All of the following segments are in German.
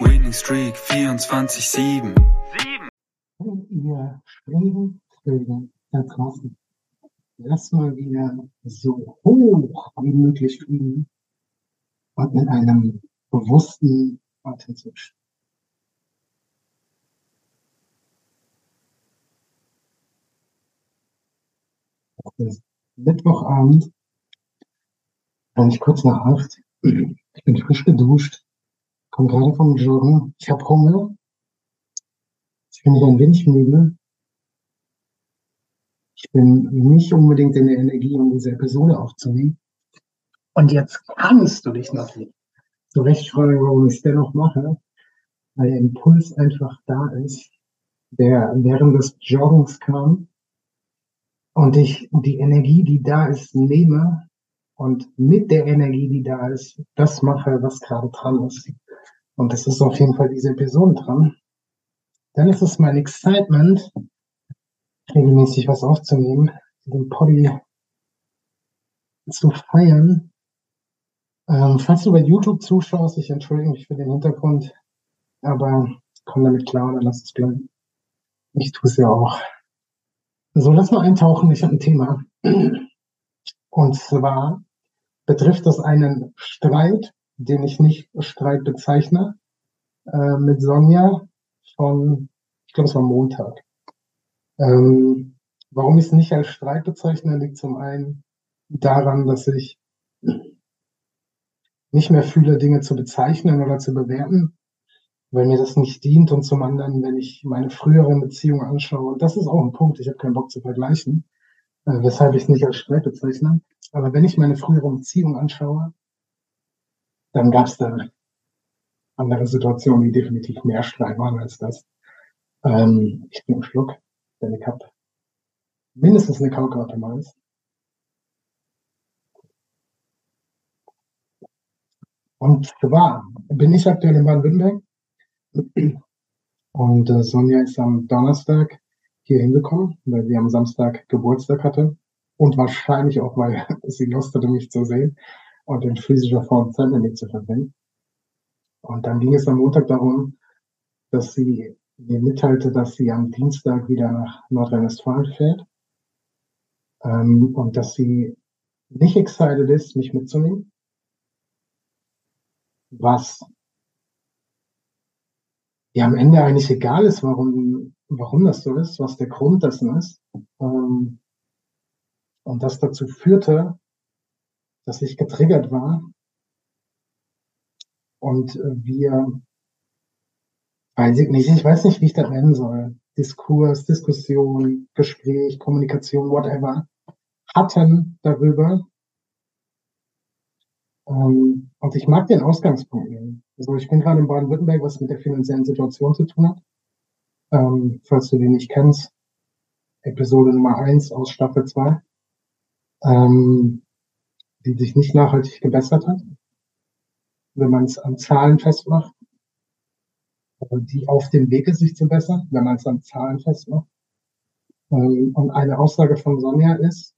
Winning Streak 24-7. ihr Springvögel da draußen. Lass mal wieder so hoch wie möglich fliegen und mit einem bewussten Atemzug. Mittwochabend, eigentlich kurz nach acht. Ich bin frisch geduscht, komme gerade vom Joggen. Ich habe Hunger. Ich bin ein wenig müde. Ich bin nicht unbedingt in der Energie, um diese Episode aufzunehmen. Und jetzt kannst du dich natürlich zu Recht fragen, warum ich es dennoch mache, weil der Impuls einfach da ist, der während des Joggens kam und ich die Energie, die da ist, nehme und mit der Energie, die da ist, das mache, was gerade dran ist. Und das ist auf jeden Fall diese Episode dran. Dann ist es mein Excitement, regelmäßig was aufzunehmen, den Poddy zu feiern. Ähm, falls du bei YouTube zuschaust, ich entschuldige mich für den Hintergrund, aber komm damit klar oder lass es bleiben. Ich tue es ja auch. So, lass mal eintauchen. Ich habe ein Thema. Und zwar betrifft das einen Streit, den ich nicht Streit bezeichne, äh, mit Sonja von, ich glaube, es war Montag. Ähm, warum ich es nicht als Streit bezeichne, liegt zum einen daran, dass ich nicht mehr fühle, Dinge zu bezeichnen oder zu bewerten, weil mir das nicht dient. Und zum anderen, wenn ich meine früheren Beziehungen anschaue, und das ist auch ein Punkt, ich habe keinen Bock zu vergleichen, äh, weshalb ich es nicht als Streit bezeichne. Aber wenn ich meine früheren Beziehungen anschaue, dann gab es da andere Situationen, die definitiv mehr Streit waren als das. Ähm, ich bin im Schluck, denn ich habe mindestens eine Kaukarte meist. Und zwar bin ich aktuell in Baden-Württemberg und äh, Sonja ist am Donnerstag hier hingekommen, weil sie am Samstag Geburtstag hatte und wahrscheinlich auch, weil sie Lust hatte, mich zu sehen und in physischer Form Zeit mit zu verbringen. Und dann ging es am Montag darum, dass sie mir mitteilte, dass sie am Dienstag wieder nach Nordrhein-Westfalen fährt ähm, und dass sie nicht excited ist, mich mitzunehmen. Was ja am Ende eigentlich egal ist, warum, warum das so ist, was der Grund dessen ist. Ähm, und das dazu führte, dass ich getriggert war und wir, weiß ich nicht, ich weiß nicht, wie ich das nennen soll, Diskurs, Diskussion, Gespräch, Kommunikation, whatever, hatten darüber. Ähm, und ich mag den Ausgangspunkt nehmen. Also ich bin gerade in Baden-Württemberg, was mit der finanziellen Situation zu tun hat. Ähm, falls du den nicht kennst, Episode Nummer eins aus Staffel zwei, ähm, die sich nicht nachhaltig gebessert hat wenn man es an Zahlen festmacht, die auf dem Weg ist, sich zu bessern, wenn man es an Zahlen festmacht. Ähm, und eine Aussage von Sonja ist,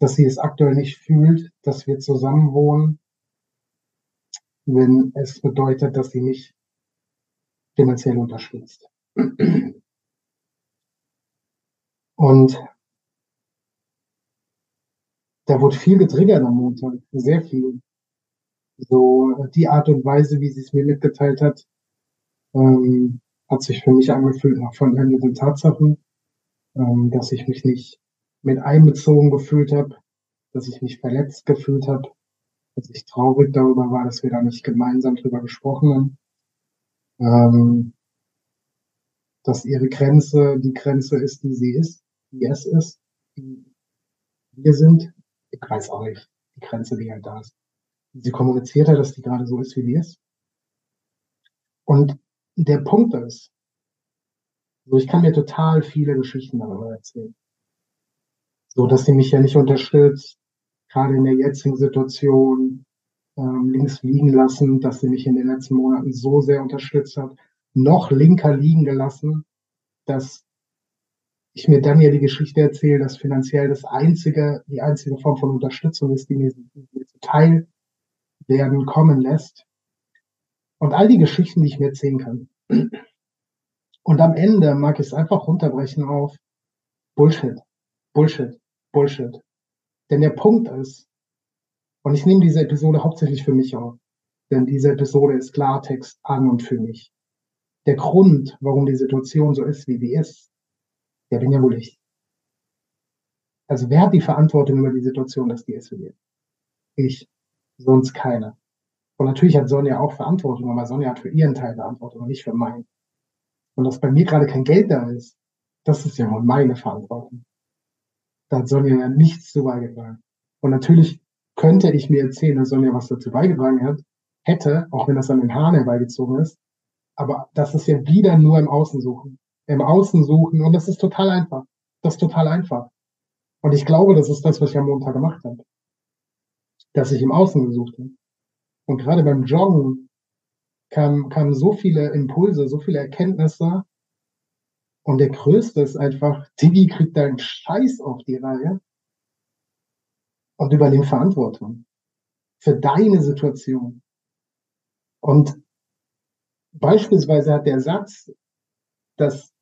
dass sie es aktuell nicht fühlt, dass wir zusammen wohnen, wenn es bedeutet, dass sie mich finanziell unterstützt. Und da wurde viel getriggert am Montag, sehr viel. So die Art und Weise, wie sie es mir mitgeteilt hat, ähm, hat sich für mich angefühlt nach vollendeten Tatsachen, ähm, dass ich mich nicht mit einbezogen gefühlt habe, dass ich mich verletzt gefühlt habe, dass ich traurig darüber war, dass wir da nicht gemeinsam drüber gesprochen haben, ähm, dass ihre Grenze die Grenze ist, die sie ist, die es ist, wir sind. Ich weiß auch nicht, die Grenze, die halt da ist. Sie kommuniziert hat, dass die gerade so ist, wie die ist. Und der Punkt ist, so ich kann mir total viele Geschichten darüber erzählen. So, dass sie mich ja nicht unterstützt, gerade in der jetzigen Situation ähm, links liegen lassen, dass sie mich in den letzten Monaten so sehr unterstützt hat, noch linker liegen gelassen, dass ich mir dann ja die Geschichte erzähle, dass finanziell das einzige, die einzige Form von Unterstützung ist, die mir, die mir zuteil werden kommen lässt. Und all die Geschichten, die ich mir erzählen kann. Und am Ende mag ich es einfach runterbrechen auf Bullshit, Bullshit, Bullshit. Denn der Punkt ist, und ich nehme diese Episode hauptsächlich für mich auf, denn diese Episode ist Klartext an und für mich. Der Grund, warum die Situation so ist, wie sie ist, der bin ja wohl ich. Also wer hat die Verantwortung über die Situation, dass die ist? Ich, sonst keiner. Und natürlich hat Sonja auch Verantwortung, aber Sonja hat für ihren Teil Verantwortung und nicht für meinen. Und dass bei mir gerade kein Geld da ist, das ist ja wohl meine Verantwortung. Da hat Sonja ja nichts zu beigetragen. Und natürlich könnte ich mir erzählen, dass Sonja was dazu beigetragen hat, hätte, auch wenn das an den Haaren herbeigezogen ist. Aber das ist ja wieder nur im Außen suchen. Im Außen suchen. Und das ist total einfach. Das ist total einfach. Und ich glaube, das ist das, was ich am Montag gemacht habe. Dass ich im Außen gesucht habe. Und gerade beim Joggen kamen, kamen so viele Impulse, so viele Erkenntnisse. Und der größte ist einfach, Digi kriegt deinen Scheiß auf die Reihe und übernimm Verantwortung für deine Situation. Und beispielsweise hat der Satz, dass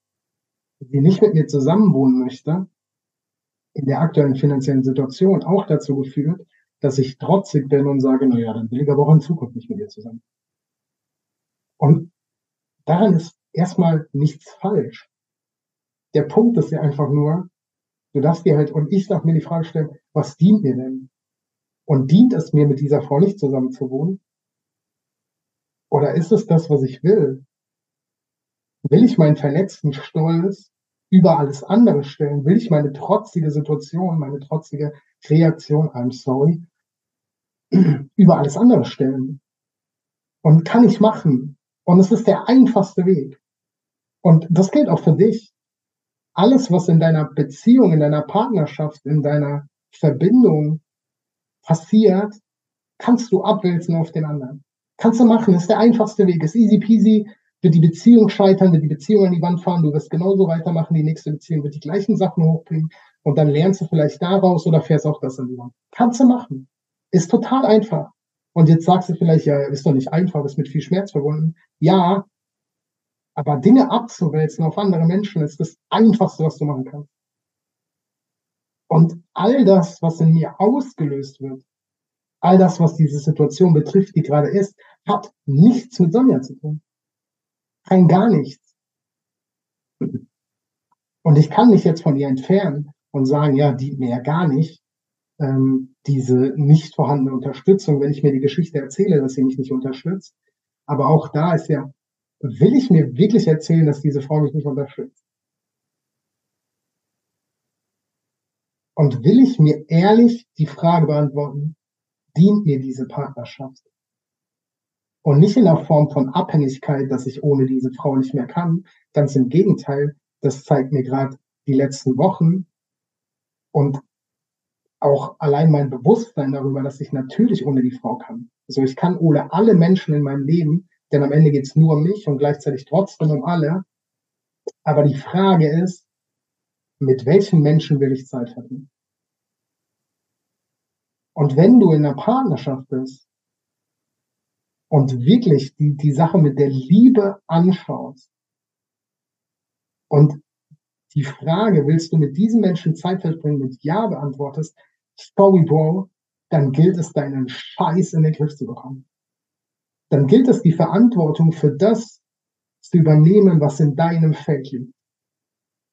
sie nicht mit mir zusammenwohnen möchte, in der aktuellen finanziellen Situation auch dazu geführt, dass ich trotzig bin und sage, naja, dann will ich aber auch in Zukunft nicht mit dir zusammen. Und daran ist erstmal nichts falsch. Der Punkt ist ja einfach nur, du darfst dir halt, und ich darf mir die Frage stellen, was dient mir denn? Und dient es mir, mit dieser Frau nicht zusammen zu wohnen? Oder ist es das, was ich will? Will ich meinen verletzten Stolz über alles andere stellen? Will ich meine trotzige Situation, meine trotzige Reaktion, I'm sorry, über alles andere stellen. Und kann ich machen. Und es ist der einfachste Weg. Und das gilt auch für dich. Alles, was in deiner Beziehung, in deiner Partnerschaft, in deiner Verbindung passiert, kannst du abwälzen auf den anderen. Kannst du machen, ist der einfachste Weg, ist easy peasy, wird die Beziehung scheitern, wird die Beziehung an die Wand fahren, du wirst genauso weitermachen, die nächste Beziehung wird die gleichen Sachen hochbringen und dann lernst du vielleicht daraus oder fährst auch das an die Wand. Kannst du machen. Ist total einfach. Und jetzt sagst du vielleicht, ja, ist doch nicht einfach, ist mit viel Schmerz verbunden. Ja, aber Dinge abzuwälzen auf andere Menschen ist das Einfachste, was du machen kannst. Und all das, was in mir ausgelöst wird, all das, was diese Situation betrifft, die gerade ist, hat nichts mit Sonja zu tun. Kein gar nichts. Und ich kann mich jetzt von ihr entfernen und sagen, ja, die mir ja gar nicht, ähm, diese nicht vorhandene Unterstützung, wenn ich mir die Geschichte erzähle, dass sie mich nicht unterstützt. Aber auch da ist ja, will ich mir wirklich erzählen, dass diese Frau mich nicht unterstützt? Und will ich mir ehrlich die Frage beantworten, dient mir diese Partnerschaft? Und nicht in der Form von Abhängigkeit, dass ich ohne diese Frau nicht mehr kann. Ganz im Gegenteil, das zeigt mir gerade die letzten Wochen und auch allein mein Bewusstsein darüber, dass ich natürlich ohne die Frau kann. Also ich kann ohne alle Menschen in meinem Leben, denn am Ende geht es nur um mich und gleichzeitig trotzdem um alle. Aber die Frage ist, mit welchen Menschen will ich Zeit verbringen? Und wenn du in einer Partnerschaft bist und wirklich die, die Sache mit der Liebe anschaust und die Frage, willst du mit diesen Menschen Zeit verbringen, mit Ja beantwortest, sorry, Bro, dann gilt es, deinen Scheiß in den Griff zu bekommen. Dann gilt es, die Verantwortung für das zu übernehmen, was in deinem Feld liegt.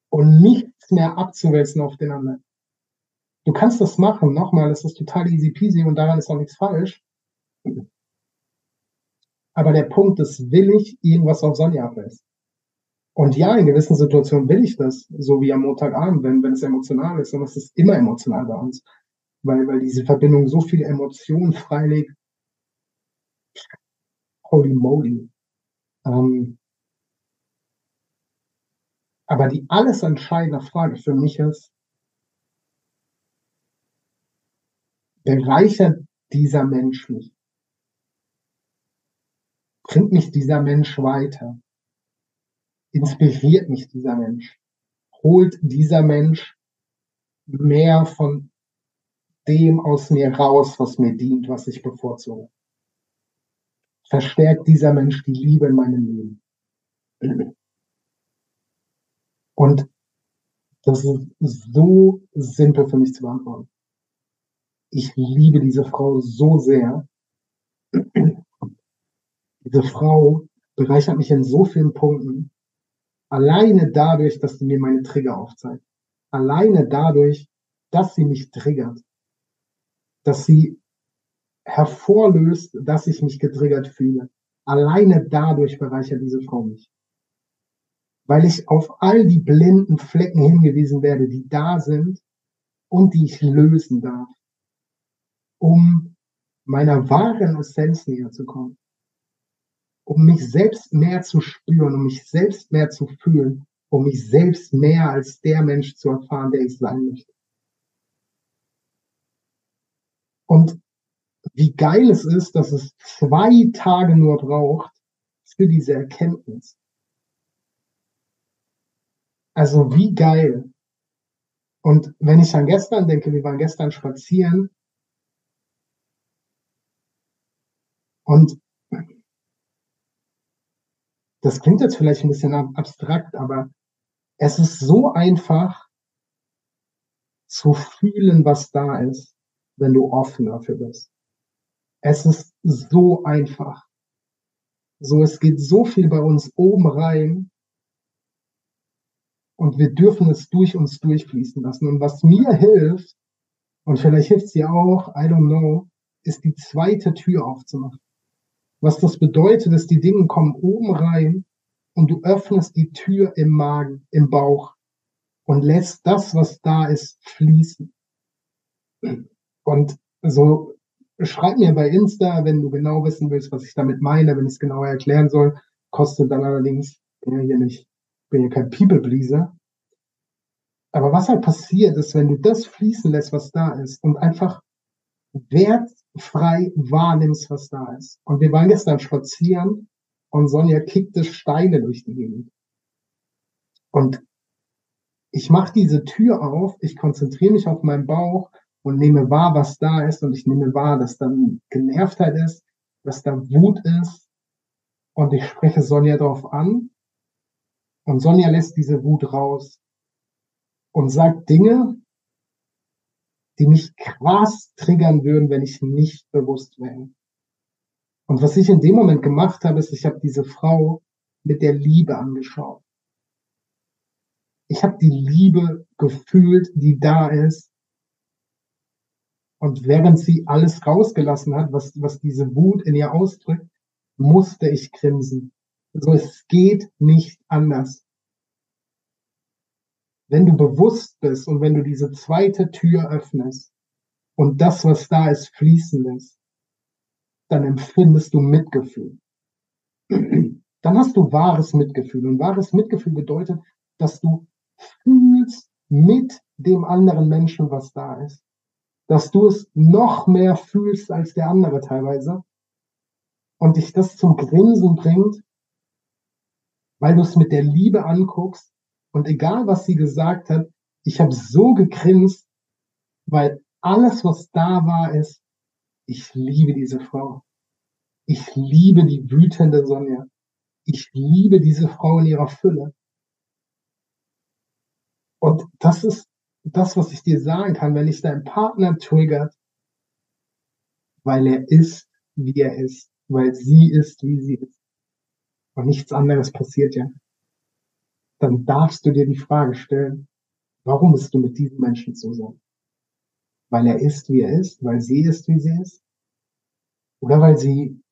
Und nichts mehr abzuwälzen auf den anderen. Du kannst das machen. Nochmal, das ist total easy peasy und daran ist auch nichts falsch. Aber der Punkt ist, will ich irgendwas auf Sonja abwälzen? Und ja, in gewissen Situationen will ich das, so wie am Montagabend, wenn, wenn es emotional ist. Und es ist immer emotional bei uns, weil, weil diese Verbindung so viele Emotionen freilegt. Holy moly. Ähm, aber die alles entscheidende Frage für mich ist, bereichert dieser Mensch mich? Bringt mich dieser Mensch weiter? inspiriert mich dieser Mensch? Holt dieser Mensch mehr von dem aus mir raus, was mir dient, was ich bevorzuge? Verstärkt dieser Mensch die Liebe in meinem Leben? Und das ist so simpel für mich zu beantworten. Ich liebe diese Frau so sehr. Diese Frau bereichert mich in so vielen Punkten. Alleine dadurch, dass sie mir meine Trigger aufzeigt. Alleine dadurch, dass sie mich triggert. Dass sie hervorlöst, dass ich mich getriggert fühle. Alleine dadurch bereichert diese Frau mich. Weil ich auf all die blinden Flecken hingewiesen werde, die da sind und die ich lösen darf, um meiner wahren Essenz näher zu kommen um mich selbst mehr zu spüren, um mich selbst mehr zu fühlen, um mich selbst mehr als der Mensch zu erfahren, der ich sein möchte. Und wie geil es ist, dass es zwei Tage nur braucht für diese Erkenntnis. Also wie geil. Und wenn ich an gestern denke, wir waren gestern spazieren und das klingt jetzt vielleicht ein bisschen abstrakt, aber es ist so einfach zu fühlen, was da ist, wenn du offen dafür bist. Es ist so einfach. So, es geht so viel bei uns oben rein und wir dürfen es durch uns durchfließen lassen. Und was mir hilft, und vielleicht hilft es dir auch, I don't know, ist die zweite Tür aufzumachen. Was das bedeutet, ist, die Dinge kommen oben rein und du öffnest die Tür im Magen, im Bauch und lässt das, was da ist, fließen. Und so schreib mir bei Insta, wenn du genau wissen willst, was ich damit meine, wenn ich es genauer erklären soll. Kostet dann allerdings, bin ja hier nicht, bin ja kein People-Pleaser. Aber was halt passiert ist, wenn du das fließen lässt, was da ist und einfach wertfrei wahrnimmst, was da ist. Und wir waren gestern spazieren und Sonja kickte Steine durch die Gegend. Und ich mache diese Tür auf, ich konzentriere mich auf meinen Bauch und nehme wahr, was da ist und ich nehme wahr, dass da Genervtheit ist, dass da Wut ist und ich spreche Sonja darauf an und Sonja lässt diese Wut raus und sagt Dinge, die mich krass triggern würden, wenn ich nicht bewusst wäre. Und was ich in dem Moment gemacht habe, ist, ich habe diese Frau mit der Liebe angeschaut. Ich habe die Liebe gefühlt, die da ist. Und während sie alles rausgelassen hat, was, was diese Wut in ihr ausdrückt, musste ich grinsen. So, es geht nicht anders wenn du bewusst bist und wenn du diese zweite Tür öffnest und das, was da ist, fließen lässt, dann empfindest du Mitgefühl. Dann hast du wahres Mitgefühl. Und wahres Mitgefühl bedeutet, dass du fühlst mit dem anderen Menschen, was da ist. Dass du es noch mehr fühlst als der andere teilweise. Und dich das zum Grinsen bringt, weil du es mit der Liebe anguckst und egal, was sie gesagt hat, ich habe so gegrinst, weil alles, was da war, ist, ich liebe diese Frau. Ich liebe die wütende Sonja. Ich liebe diese Frau in ihrer Fülle. Und das ist das, was ich dir sagen kann, wenn dich dein Partner triggert, weil er ist, wie er ist, weil sie ist, wie sie ist. Und nichts anderes passiert ja. Dann darfst du dir die Frage stellen, warum bist du mit diesem Menschen zusammen? Weil er ist, wie er ist, weil sie ist, wie sie ist? Oder weil sie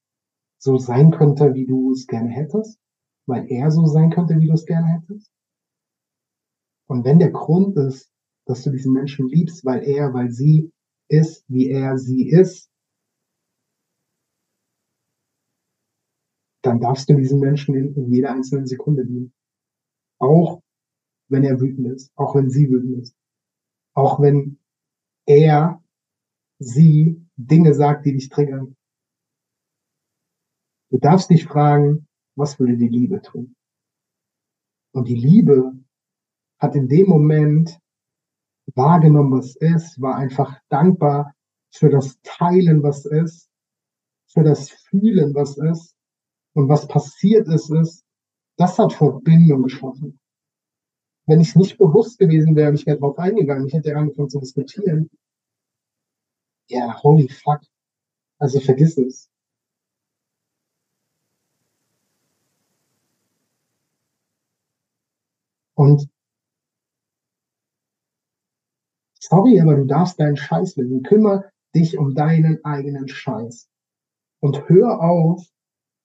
so sein könnte, wie du es gerne hättest? Weil er so sein könnte, wie du es gerne hättest? Und wenn der Grund ist, dass du diesen Menschen liebst, weil er, weil sie ist, wie er sie ist, dann darfst du diesen Menschen in, in jeder einzelnen Sekunde lieben. Auch wenn er wütend ist, auch wenn sie wütend ist, auch wenn er, sie Dinge sagt, die dich triggern. Du darfst dich fragen, was würde die Liebe tun? Und die Liebe hat in dem Moment wahrgenommen, was ist, war einfach dankbar für das Teilen, was ist, für das Fühlen, was ist und was passiert ist, ist, das hat Verbindung geschaffen. Wenn ich nicht bewusst gewesen wäre, ich wäre darauf eingegangen, ich hätte angefangen zu diskutieren. Ja, holy fuck. Also vergiss es. Und sorry, aber du darfst deinen Scheiß wissen. Kümmer dich um deinen eigenen Scheiß. Und hör auf,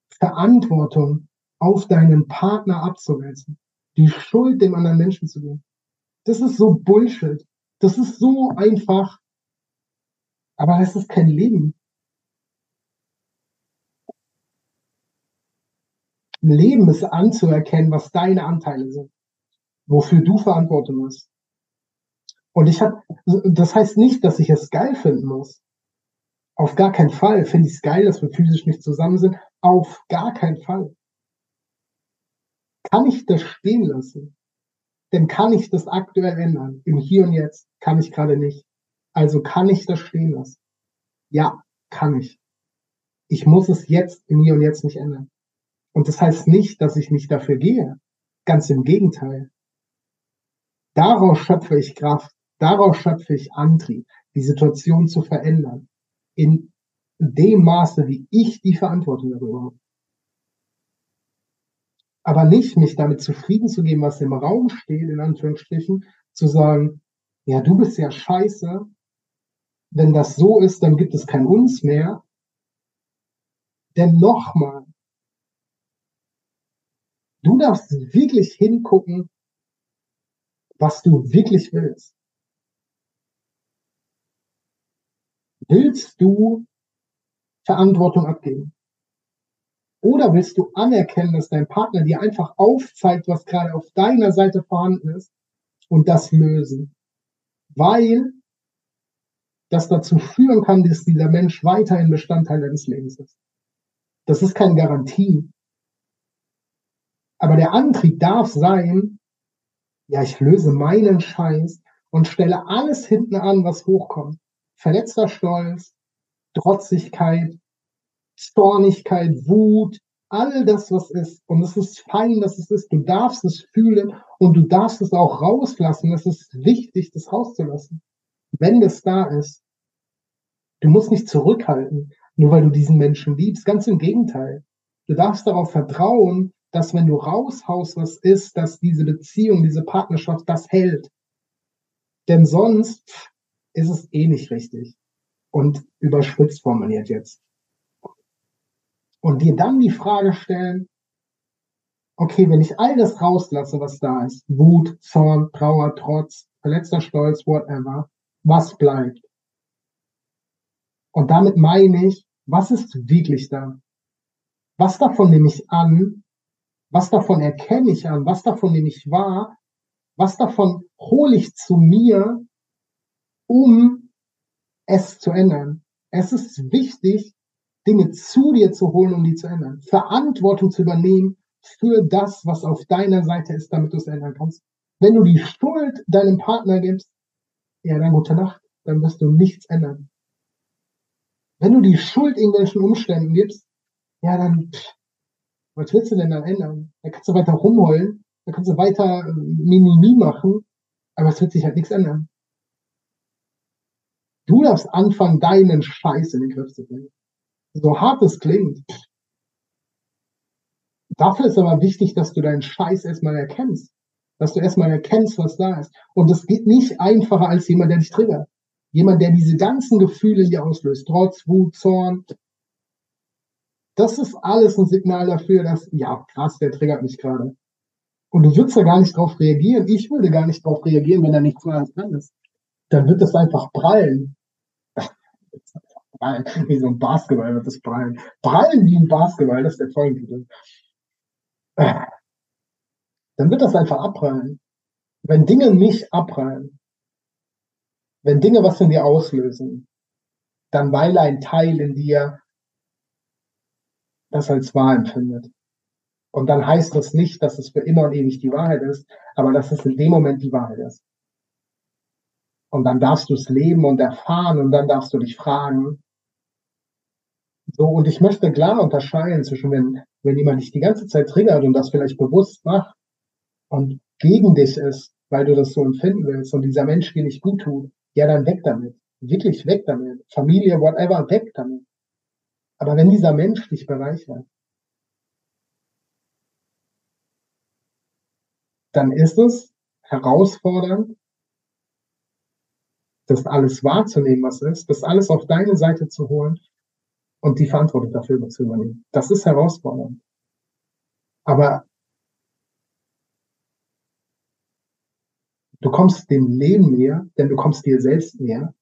Verantwortung auf deinen Partner abzuwälzen, die Schuld dem anderen Menschen zu geben. Das ist so Bullshit. Das ist so einfach. Aber das ist kein Leben. Leben ist anzuerkennen, was deine Anteile sind, wofür du Verantwortung hast. Und ich habe, das heißt nicht, dass ich es geil finden muss. Auf gar keinen Fall finde ich es geil, dass wir physisch nicht zusammen sind. Auf gar keinen Fall. Kann ich das stehen lassen? Denn kann ich das aktuell ändern? Im Hier und Jetzt kann ich gerade nicht. Also kann ich das stehen lassen? Ja, kann ich. Ich muss es jetzt im Hier und Jetzt nicht ändern. Und das heißt nicht, dass ich nicht dafür gehe. Ganz im Gegenteil. Daraus schöpfe ich Kraft. Daraus schöpfe ich Antrieb, die Situation zu verändern in dem Maße, wie ich die Verantwortung darüber habe. Aber nicht mich damit zufrieden zu geben, was im Raum steht, in Anführungsstrichen, zu sagen, ja, du bist ja scheiße. Wenn das so ist, dann gibt es kein uns mehr. Denn nochmal, du darfst wirklich hingucken, was du wirklich willst. Willst du Verantwortung abgeben? Oder willst du anerkennen, dass dein Partner dir einfach aufzeigt, was gerade auf deiner Seite vorhanden ist und das lösen? Weil das dazu führen kann, dass dieser Mensch weiterhin Bestandteil deines Lebens ist. Das ist keine Garantie. Aber der Antrieb darf sein, ja, ich löse meinen Scheiß und stelle alles hinten an, was hochkommt verletzter Stolz, Trotzigkeit, Stornigkeit, Wut, all das, was ist. Und es ist fein, dass es ist. Du darfst es fühlen und du darfst es auch rauslassen. Es ist wichtig, das rauszulassen. Wenn das da ist. Du musst nicht zurückhalten, nur weil du diesen Menschen liebst. Ganz im Gegenteil. Du darfst darauf vertrauen, dass wenn du raushaust, was ist, dass diese Beziehung, diese Partnerschaft das hält. Denn sonst ist es eh nicht richtig. Und überspitzt formuliert jetzt. Und dir dann die Frage stellen, okay, wenn ich all das rauslasse, was da ist, Wut, Zorn, Trauer, Trotz, verletzter Stolz, whatever, was bleibt? Und damit meine ich, was ist wirklich da? Was davon nehme ich an? Was davon erkenne ich an? Was davon nehme ich wahr? Was davon hole ich zu mir um es zu ändern. Es ist wichtig, Dinge zu dir zu holen, um die zu ändern. Verantwortung zu übernehmen für das, was auf deiner Seite ist, damit du es ändern kannst. Wenn du die Schuld deinem Partner gibst, ja, dann gute Nacht, dann wirst du nichts ändern. Wenn du die Schuld irgendwelchen Umständen gibst, ja, dann, pff, was willst du denn dann ändern? Da kannst du weiter rumheulen, da kannst du weiter Minimi machen, aber es wird sich halt nichts ändern. Du darfst anfangen, deinen Scheiß in den Griff zu bringen. So hart es klingt. Dafür ist aber wichtig, dass du deinen Scheiß erstmal erkennst. Dass du erstmal erkennst, was da ist. Und es geht nicht einfacher als jemand, der dich triggert. Jemand, der diese ganzen Gefühle in dir auslöst. Trotz, Wut, Zorn. Das ist alles ein Signal dafür, dass, ja, krass, der triggert mich gerade. Und du würdest ja gar nicht drauf reagieren. Ich würde gar nicht drauf reagieren, wenn er nichts Neues dran ist. Dann wird es einfach prallen. Wie so ein Basketball wird es prallen. Prallen wie ein Basketball, das ist der Folgentitel. Dann wird das einfach abprallen. Wenn Dinge mich abprallen, wenn Dinge was in dir auslösen, dann weil ein Teil in dir das als wahr empfindet. Und dann heißt das nicht, dass es für immer und ewig die Wahrheit ist, aber dass es in dem Moment die Wahrheit ist. Und dann darfst du es leben und erfahren und dann darfst du dich fragen. So, und ich möchte klar unterscheiden zwischen, wenn, wenn jemand dich die ganze Zeit triggert und das vielleicht bewusst macht und gegen dich ist, weil du das so empfinden willst und dieser Mensch dir nicht gut tut, ja, dann weg damit. Wirklich weg damit. Familie, whatever, weg damit. Aber wenn dieser Mensch dich bereichert, dann ist es herausfordernd, das alles wahrzunehmen, was ist, das alles auf deine Seite zu holen und die Verantwortung dafür zu übernehmen. Das ist herausfordernd. Aber du kommst dem Leben näher, denn du kommst dir selbst näher.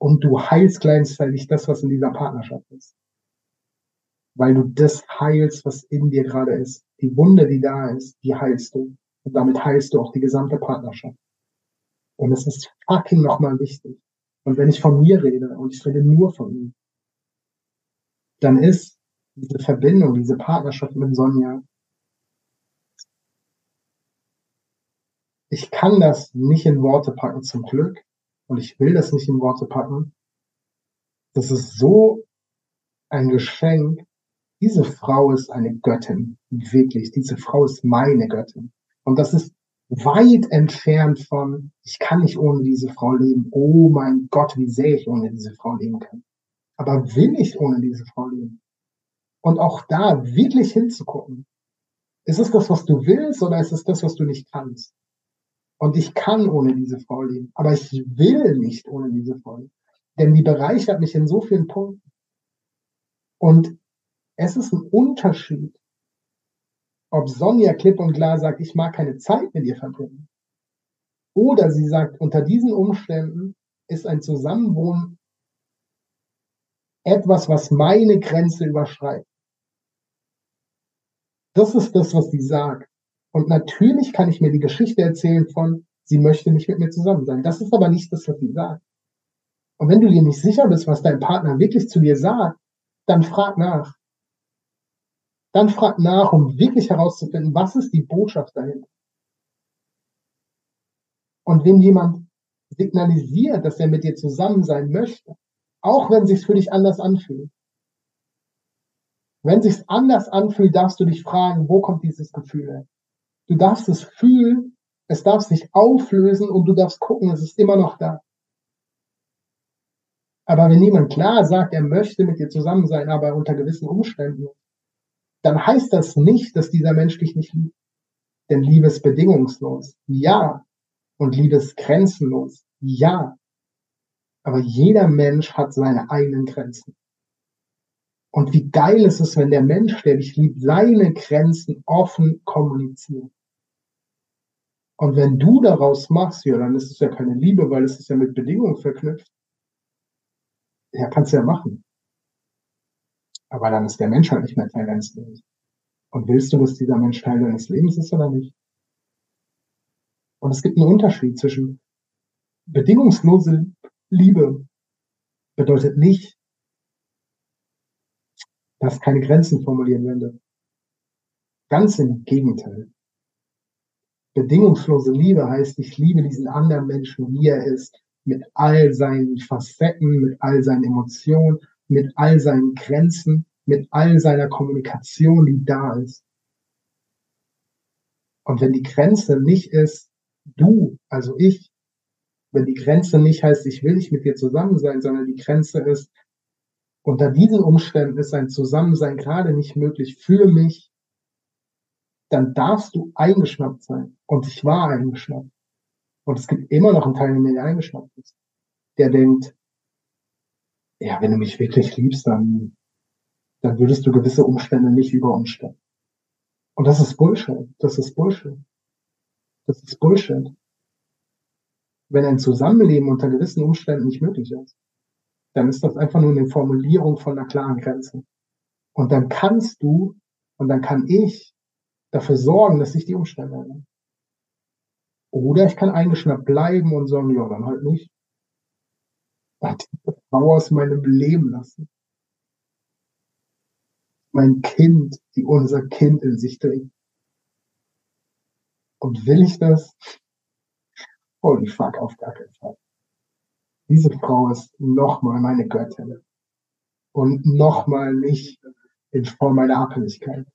Und du heilst gleichzeitig das, was in dieser Partnerschaft ist weil du das heilst, was in dir gerade ist. Die Wunde, die da ist, die heilst du. Und damit heilst du auch die gesamte Partnerschaft. Und es ist fucking nochmal wichtig. Und wenn ich von mir rede, und ich rede nur von mir, dann ist diese Verbindung, diese Partnerschaft mit Sonja, ich kann das nicht in Worte packen, zum Glück. Und ich will das nicht in Worte packen. Das ist so ein Geschenk, diese Frau ist eine Göttin, wirklich, diese Frau ist meine Göttin. Und das ist weit entfernt von, ich kann nicht ohne diese Frau leben. Oh mein Gott, wie sehr ich ohne diese Frau leben kann. Aber will ich ohne diese Frau leben? Und auch da wirklich hinzugucken. Ist es das, was du willst oder ist es das, was du nicht kannst? Und ich kann ohne diese Frau leben, aber ich will nicht ohne diese Frau leben. Denn die bereichert mich in so vielen Punkten. Und es ist ein Unterschied, ob Sonja klipp und klar sagt, ich mag keine Zeit mit ihr verbringen. Oder sie sagt, unter diesen Umständen ist ein Zusammenwohnen etwas, was meine Grenze überschreitet. Das ist das, was sie sagt. Und natürlich kann ich mir die Geschichte erzählen von, sie möchte nicht mit mir zusammen sein. Das ist aber nicht das, was sie sagt. Und wenn du dir nicht sicher bist, was dein Partner wirklich zu dir sagt, dann frag nach. Dann frag nach, um wirklich herauszufinden, was ist die Botschaft dahinter. Und wenn jemand signalisiert, dass er mit dir zusammen sein möchte, auch wenn sich's für dich anders anfühlt, wenn sich's anders anfühlt, darfst du dich fragen, wo kommt dieses Gefühl her? Du darfst es fühlen, es darf sich auflösen und du darfst gucken, es ist immer noch da. Aber wenn jemand klar sagt, er möchte mit dir zusammen sein, aber unter gewissen Umständen, dann heißt das nicht, dass dieser Mensch dich nicht liebt. Denn Liebe ist bedingungslos. Ja. Und Liebe ist grenzenlos. Ja. Aber jeder Mensch hat seine eigenen Grenzen. Und wie geil ist es, wenn der Mensch, der dich liebt, seine Grenzen offen kommuniziert. Und wenn du daraus machst, ja, dann ist es ja keine Liebe, weil es ist ja mit Bedingungen verknüpft. Ja, kannst du ja machen. Aber dann ist der Mensch halt nicht mehr Teil deines Lebens. Und willst du, dass dieser Mensch Teil deines Lebens ist oder nicht? Und es gibt einen Unterschied zwischen bedingungslose Liebe bedeutet nicht, dass keine Grenzen formulieren werde. Ganz im Gegenteil. Bedingungslose Liebe heißt, ich liebe diesen anderen Menschen, wie er ist, mit all seinen Facetten, mit all seinen Emotionen mit all seinen Grenzen, mit all seiner Kommunikation, die da ist. Und wenn die Grenze nicht ist, du, also ich, wenn die Grenze nicht heißt, ich will nicht mit dir zusammen sein, sondern die Grenze ist, unter diesen Umständen ist ein Zusammensein gerade nicht möglich für mich, dann darfst du eingeschnappt sein. Und ich war eingeschnappt. Und es gibt immer noch einen Teil in mir, der eingeschnappt ist. Der denkt, ja, wenn du mich wirklich liebst, dann, dann würdest du gewisse Umstände nicht über uns stellen. Und das ist Bullshit. Das ist Bullshit. Das ist Bullshit. Wenn ein Zusammenleben unter gewissen Umständen nicht möglich ist, dann ist das einfach nur eine Formulierung von einer klaren Grenze. Und dann kannst du und dann kann ich dafür sorgen, dass sich die Umstände ändern. Oder ich kann eingeschnappt bleiben und sagen, ja, dann halt nicht. Die Frau aus meinem Leben lassen. Mein Kind, die unser Kind in sich trägt. Und will ich das? Holy fuck, auf gar keinen Fall. Diese Frau ist nochmal meine Göttin. Und nochmal nicht in Form meiner Abhängigkeit,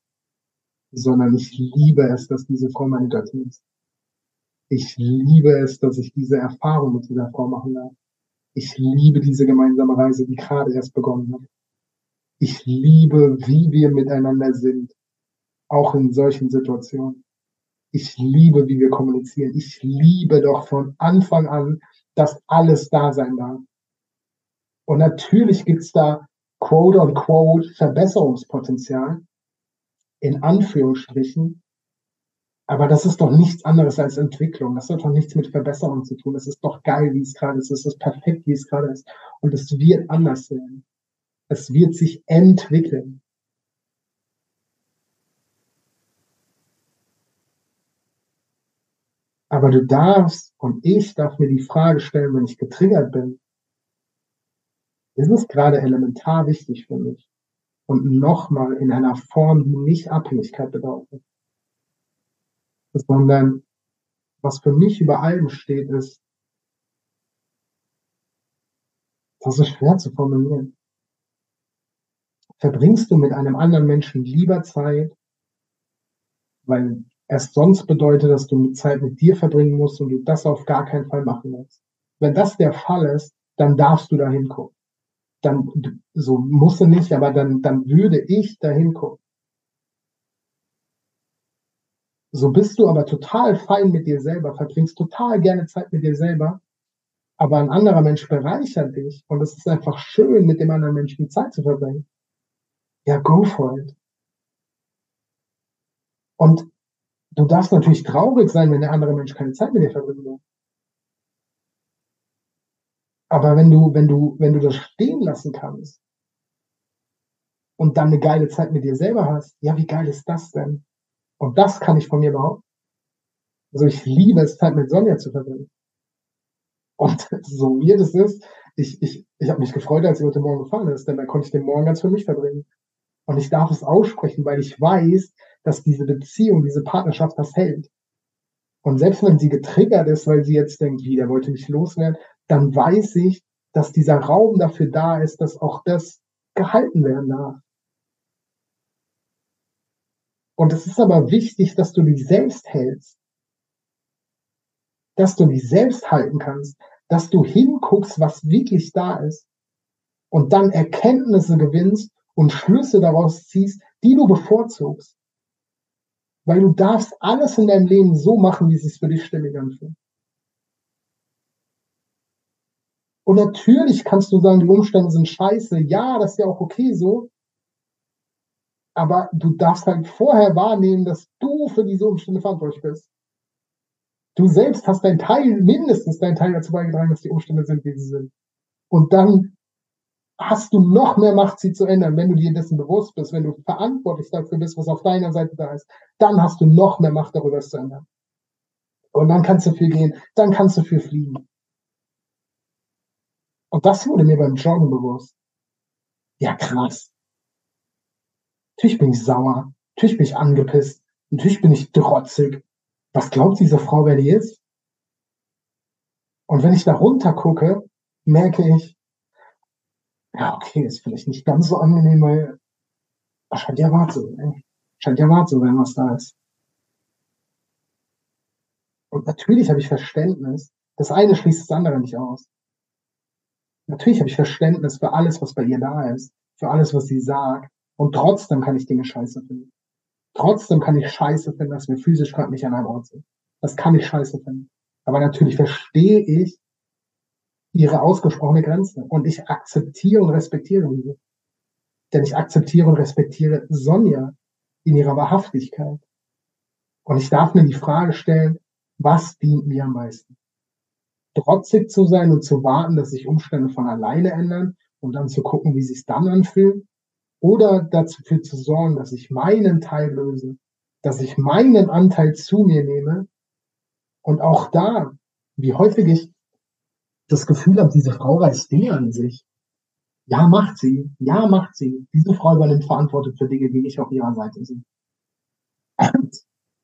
sondern ich liebe es, dass diese Frau meine Göttin ist. Ich liebe es, dass ich diese Erfahrung mit dieser Frau machen darf. Ich liebe diese gemeinsame Reise, die gerade erst begonnen hat. Ich liebe, wie wir miteinander sind, auch in solchen Situationen. Ich liebe, wie wir kommunizieren. Ich liebe doch von Anfang an, dass alles da sein darf. Und natürlich gibt's da quote on quote Verbesserungspotenzial, in Anführungsstrichen. Aber das ist doch nichts anderes als Entwicklung. Das hat doch nichts mit Verbesserung zu tun. Es ist doch geil, wie es gerade ist. Es ist perfekt, wie es gerade ist. Und es wird anders werden. Es wird sich entwickeln. Aber du darfst und ich darf mir die Frage stellen, wenn ich getriggert bin, ist es gerade elementar wichtig für mich? Und nochmal in einer Form, die nicht Abhängigkeit bedeutet. Sondern was für mich über allem steht, ist, das ist schwer zu formulieren. Verbringst du mit einem anderen Menschen lieber Zeit, weil es sonst bedeutet, dass du Zeit mit dir verbringen musst und du das auf gar keinen Fall machen willst. Wenn das der Fall ist, dann darfst du da hingucken. Dann, so muss er nicht, aber dann, dann würde ich da hingucken. So bist du aber total fein mit dir selber, verbringst total gerne Zeit mit dir selber, aber ein anderer Mensch bereichert dich und es ist einfach schön, mit dem anderen Menschen Zeit zu verbringen. Ja, go for it. Und Du darfst natürlich traurig sein, wenn der andere Mensch keine Zeit mit dir verbringen will. Aber wenn du, wenn du, wenn du das stehen lassen kannst und dann eine geile Zeit mit dir selber hast, ja, wie geil ist das denn? Und das kann ich von mir behaupten. Also ich liebe es, Zeit mit Sonja zu verbringen. Und so wie das ist, ich, ich, ich habe mich gefreut, als sie heute Morgen gefahren ist, denn dann konnte ich den Morgen ganz für mich verbringen. Und ich darf es aussprechen, weil ich weiß, dass diese Beziehung, diese Partnerschaft das hält. Und selbst wenn sie getriggert ist, weil sie jetzt denkt, wie, der wollte mich loswerden, dann weiß ich, dass dieser Raum dafür da ist, dass auch das gehalten werden darf. Und es ist aber wichtig, dass du dich selbst hältst. Dass du dich selbst halten kannst. Dass du hinguckst, was wirklich da ist. Und dann Erkenntnisse gewinnst und Schlüsse daraus ziehst, die du bevorzugst. Weil du darfst alles in deinem Leben so machen, wie es sich für dich stimmig anfühlt. Und natürlich kannst du sagen, die Umstände sind scheiße. Ja, das ist ja auch okay so. Aber du darfst halt vorher wahrnehmen, dass du für diese Umstände verantwortlich bist. Du selbst hast deinen Teil, mindestens deinen Teil dazu beigetragen, dass die Umstände sind, wie sie sind. Und dann hast du noch mehr Macht, sie zu ändern, wenn du dir dessen bewusst bist, wenn du verantwortlich dafür bist, was auf deiner Seite da ist, dann hast du noch mehr Macht darüber, es zu ändern. Und dann kannst du viel gehen, dann kannst du viel fliegen. Und das wurde mir beim Joggen bewusst. Ja, krass. Natürlich bin ich sauer, natürlich bin ich angepisst, natürlich bin ich trotzig. Was glaubt diese Frau, wer die ist? Und wenn ich da runter gucke, merke ich, ja, okay, ist vielleicht nicht ganz so angenehm, weil scheint ja wahr zu sein. Scheint ja wahr zu sein, was da ist. Und natürlich habe ich Verständnis. Das eine schließt das andere nicht aus. Natürlich habe ich Verständnis für alles, was bei ihr da ist, für alles, was sie sagt. Und trotzdem kann ich Dinge scheiße finden. Trotzdem kann ich scheiße finden, dass wir physisch gerade nicht an einem Ort sind. Das kann ich scheiße finden. Aber natürlich verstehe ich ihre ausgesprochene Grenze. Und ich akzeptiere und respektiere diese. Denn ich akzeptiere und respektiere Sonja in ihrer Wahrhaftigkeit. Und ich darf mir die Frage stellen, was dient mir am meisten? Trotzig zu sein und zu warten, dass sich Umstände von alleine ändern und dann zu gucken, wie sie es dann anfühlen? Oder dafür zu sorgen, dass ich meinen Teil löse, dass ich meinen Anteil zu mir nehme und auch da, wie häufig ich das Gefühl habe, diese Frau reißt Dinge an sich. Ja, macht sie. Ja, macht sie. Diese Frau übernimmt Verantwortung für Dinge, die nicht auf ihrer Seite sind. Und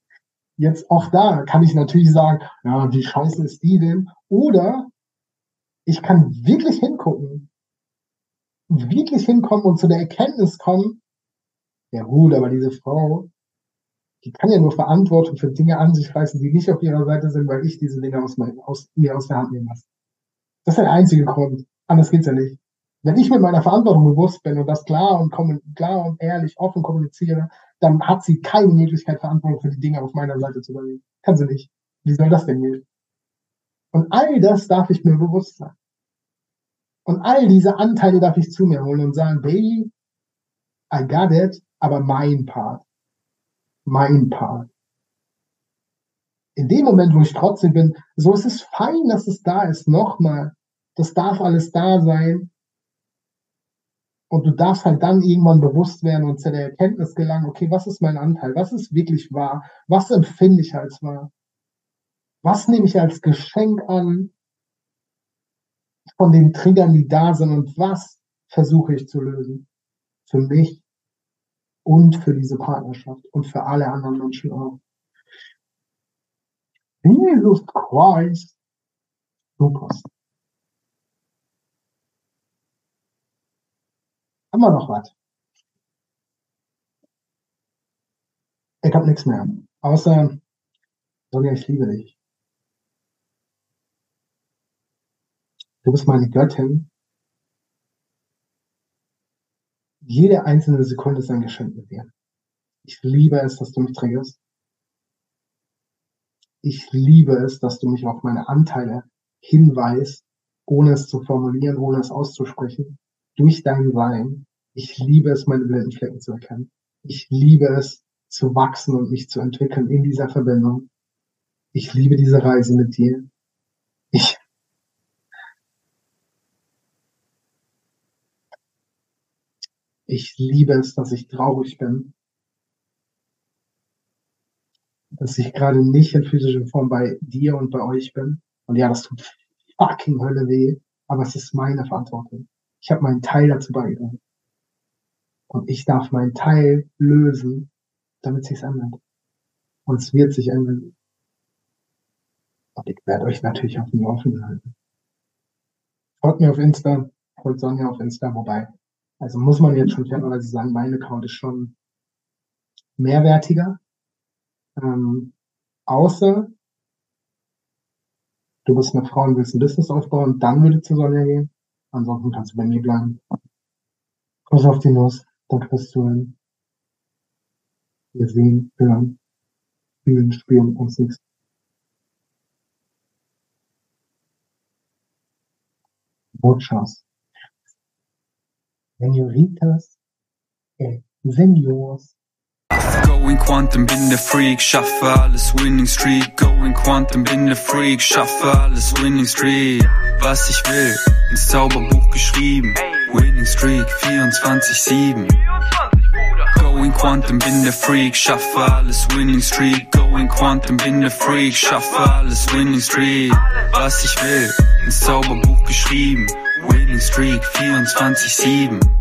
jetzt auch da kann ich natürlich sagen, ja, wie scheiße ist die denn? Oder ich kann wirklich hingucken, wirklich hinkommen und zu der Erkenntnis kommen, ja gut, aber diese Frau, die kann ja nur Verantwortung für Dinge an sich reißen, die nicht auf ihrer Seite sind, weil ich diese Dinge aus, mein, aus mir aus der Hand nehmen lasse. Das ist der einzige Grund. Anders geht's ja nicht. Wenn ich mit meiner Verantwortung bewusst bin und das klar und klar und ehrlich offen kommuniziere, dann hat sie keine Möglichkeit, Verantwortung für die Dinge auf meiner Seite zu übernehmen. Kann sie nicht. Wie soll das denn gehen? Und all das darf ich mir bewusst sein. Und all diese Anteile darf ich zu mir holen und sagen, Baby, I got it, aber mein Part. Mein Part. In dem Moment, wo ich trotzdem bin, so ist es fein, dass es da ist. Nochmal, das darf alles da sein. Und du darfst halt dann irgendwann bewusst werden und zu der Erkenntnis gelangen, okay, was ist mein Anteil? Was ist wirklich wahr? Was empfinde ich als wahr? Was nehme ich als Geschenk an von den Triggern, die da sind und was versuche ich zu lösen? Für mich und für diese Partnerschaft und für alle anderen Menschen auch. Jesus Christ. Lukas. Haben wir noch was? Ich habe nichts mehr. Außer, Sonja, ich liebe dich. Du bist meine Göttin. Jede einzelne Sekunde ist ein Geschenk mit dir. Ich liebe es, dass du mich triggerst. Ich liebe es, dass du mich auf meine Anteile hinweist, ohne es zu formulieren, ohne es auszusprechen durch dein Sein. Ich liebe es, meine blinden Flecken zu erkennen. Ich liebe es, zu wachsen und mich zu entwickeln in dieser Verbindung. Ich liebe diese Reise mit dir. Ich Ich liebe es, dass ich traurig bin. Dass ich gerade nicht in physischer Form bei dir und bei euch bin. Und ja, das tut fucking Hölle weh, aber es ist meine Verantwortung. Ich habe meinen Teil dazu beigetragen. Und ich darf meinen Teil lösen, damit sich's ändert. Und es wird sich ändern. Und ich werde euch natürlich auf dem Laufenden halten. Folgt mir auf Insta, folgt Sonja auf Insta, wobei. Also muss man jetzt schon fairerweise sagen, mein Account ist schon mehrwertiger. Ähm, außer du bist eine Frau und willst ein Business aufbauen, dann würde zu Sonja gehen. Ansonsten kannst du bei mir bleiben. Kuss auf die Nuss. Danke fürs Zuhören. Wir sehen, hören, fühlen, spüren uns nichts. Muchas. Senoritas, eh, Seniors. Going Quantum, bin der Freak, schaffe alles Winning Streak. Going Quantum, bin der Freak, schaffe alles Winning Streak. Was ich will, ins Zauberbuch geschrieben. Winning Streak 24-7. Going Quantum, bin der Freak, schaffe alles Winning Streak. Going Quantum, bin der Freak, schaffe alles Winning Streak. Was ich will, ins Zauberbuch geschrieben. Winning Streak 24-7.